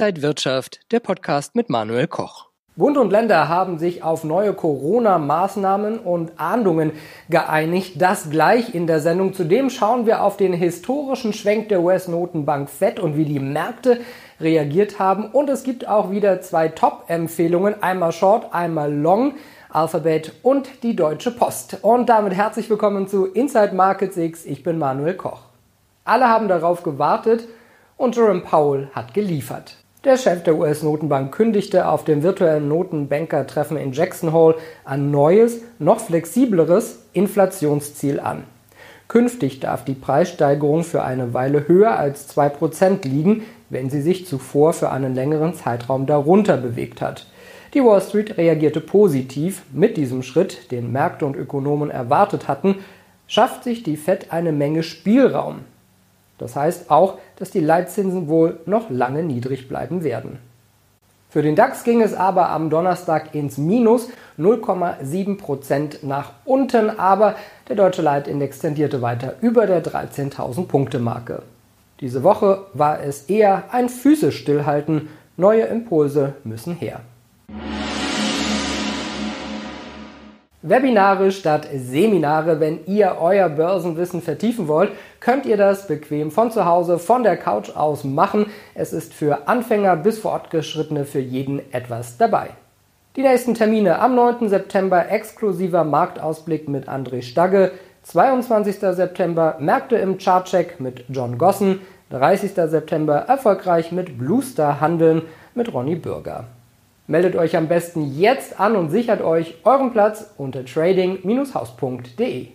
Inside Wirtschaft, der Podcast mit Manuel Koch. Bund und Länder haben sich auf neue Corona-Maßnahmen und Ahndungen geeinigt. Das gleich in der Sendung. Zudem schauen wir auf den historischen Schwenk der US-Notenbank Fed und wie die Märkte reagiert haben. Und es gibt auch wieder zwei Top-Empfehlungen. Einmal Short, einmal Long. Alphabet und die Deutsche Post. Und damit herzlich willkommen zu Inside Markets X. Ich bin Manuel Koch. Alle haben darauf gewartet und Jerome Powell hat geliefert. Der Chef der US-Notenbank kündigte auf dem virtuellen Notenbanker-Treffen in Jackson Hole ein neues, noch flexibleres Inflationsziel an. Künftig darf die Preissteigerung für eine Weile höher als 2% liegen, wenn sie sich zuvor für einen längeren Zeitraum darunter bewegt hat. Die Wall Street reagierte positiv. Mit diesem Schritt, den Märkte und Ökonomen erwartet hatten, schafft sich die Fed eine Menge Spielraum. Das heißt auch, dass die Leitzinsen wohl noch lange niedrig bleiben werden. Für den DAX ging es aber am Donnerstag ins Minus 0,7% nach unten, aber der deutsche Leitindex tendierte weiter über der 13.000 Punkte Marke. Diese Woche war es eher ein physisch Stillhalten, neue Impulse müssen her. Webinare statt Seminare. Wenn ihr euer Börsenwissen vertiefen wollt, könnt ihr das bequem von zu Hause, von der Couch aus machen. Es ist für Anfänger bis Fortgeschrittene für jeden etwas dabei. Die nächsten Termine am 9. September exklusiver Marktausblick mit André Stagge, 22. September Märkte im Chartcheck mit John Gossen, 30. September erfolgreich mit Bluestar handeln mit Ronny Bürger. Meldet euch am besten jetzt an und sichert euch euren Platz unter trading-haus.de.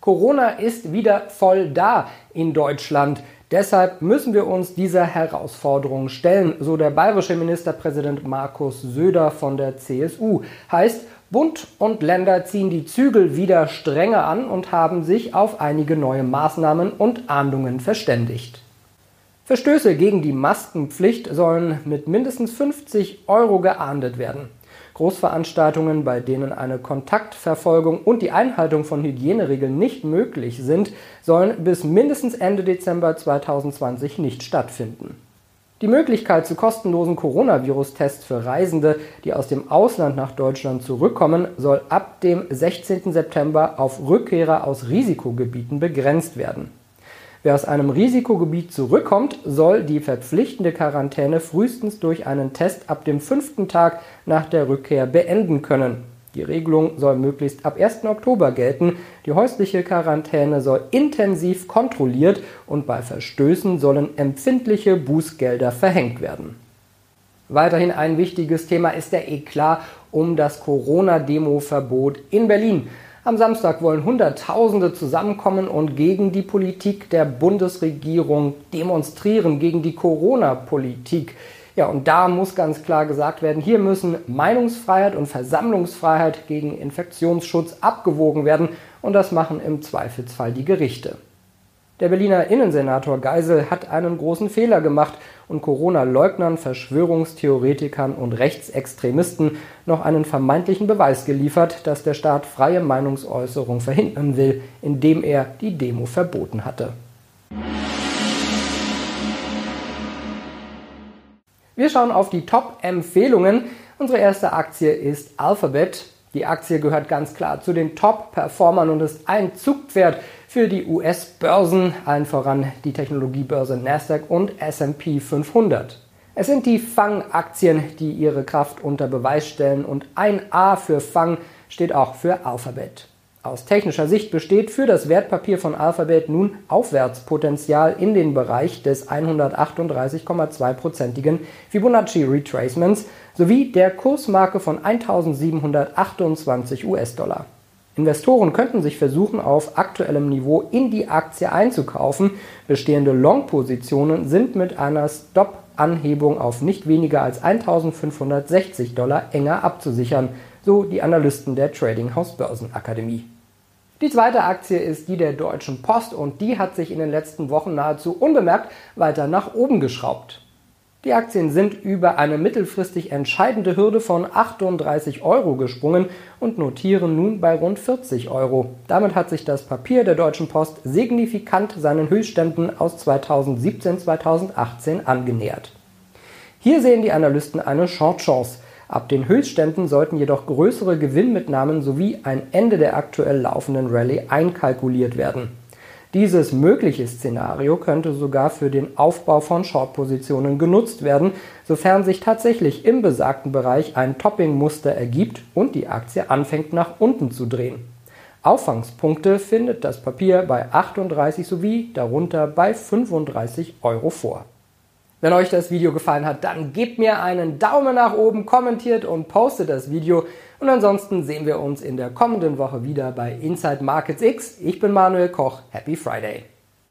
Corona ist wieder voll da in Deutschland. Deshalb müssen wir uns dieser Herausforderung stellen, so der bayerische Ministerpräsident Markus Söder von der CSU. Heißt, Bund und Länder ziehen die Zügel wieder strenger an und haben sich auf einige neue Maßnahmen und Ahndungen verständigt. Verstöße gegen die Maskenpflicht sollen mit mindestens 50 Euro geahndet werden. Großveranstaltungen, bei denen eine Kontaktverfolgung und die Einhaltung von Hygieneregeln nicht möglich sind, sollen bis mindestens Ende Dezember 2020 nicht stattfinden. Die Möglichkeit zu kostenlosen Coronavirus-Tests für Reisende, die aus dem Ausland nach Deutschland zurückkommen, soll ab dem 16. September auf Rückkehrer aus Risikogebieten begrenzt werden. Wer aus einem Risikogebiet zurückkommt, soll die verpflichtende Quarantäne frühestens durch einen Test ab dem fünften Tag nach der Rückkehr beenden können. Die Regelung soll möglichst ab 1. Oktober gelten. Die häusliche Quarantäne soll intensiv kontrolliert und bei Verstößen sollen empfindliche Bußgelder verhängt werden. Weiterhin ein wichtiges Thema ist der Eklat um das Corona-Demo-Verbot in Berlin. Am Samstag wollen Hunderttausende zusammenkommen und gegen die Politik der Bundesregierung demonstrieren, gegen die Corona-Politik. Ja, und da muss ganz klar gesagt werden, hier müssen Meinungsfreiheit und Versammlungsfreiheit gegen Infektionsschutz abgewogen werden und das machen im Zweifelsfall die Gerichte. Der Berliner Innensenator Geisel hat einen großen Fehler gemacht und Corona-Leugnern, Verschwörungstheoretikern und Rechtsextremisten noch einen vermeintlichen Beweis geliefert, dass der Staat freie Meinungsäußerung verhindern will, indem er die Demo verboten hatte. Wir schauen auf die Top-Empfehlungen. Unsere erste Aktie ist Alphabet. Die Aktie gehört ganz klar zu den Top-Performern und ist ein Zugpferd für die US-Börsen, allen voran die Technologiebörse Nasdaq und S&P 500. Es sind die Fang-Aktien, die ihre Kraft unter Beweis stellen und ein A für Fang steht auch für Alphabet. Aus technischer Sicht besteht für das Wertpapier von Alphabet nun Aufwärtspotenzial in den Bereich des 138,2%igen Fibonacci Retracements sowie der Kursmarke von 1728 US-Dollar. Investoren könnten sich versuchen, auf aktuellem Niveau in die Aktie einzukaufen. Bestehende Long-Positionen sind mit einer Stop-Anhebung auf nicht weniger als 1560 Dollar enger abzusichern, so die Analysten der Trading House Börsenakademie. Die zweite Aktie ist die der Deutschen Post und die hat sich in den letzten Wochen nahezu unbemerkt weiter nach oben geschraubt. Die Aktien sind über eine mittelfristig entscheidende Hürde von 38 Euro gesprungen und notieren nun bei rund 40 Euro. Damit hat sich das Papier der Deutschen Post signifikant seinen Höchstständen aus 2017-2018 angenähert. Hier sehen die Analysten eine Short-Chance. Ab den Höchstständen sollten jedoch größere Gewinnmitnahmen sowie ein Ende der aktuell laufenden Rallye einkalkuliert werden. Dieses mögliche Szenario könnte sogar für den Aufbau von Short-Positionen genutzt werden, sofern sich tatsächlich im besagten Bereich ein Topping-Muster ergibt und die Aktie anfängt nach unten zu drehen. Auffangspunkte findet das Papier bei 38 sowie darunter bei 35 Euro vor. Wenn euch das Video gefallen hat, dann gebt mir einen Daumen nach oben, kommentiert und postet das Video. Und ansonsten sehen wir uns in der kommenden Woche wieder bei Inside Markets X. Ich bin Manuel Koch. Happy Friday!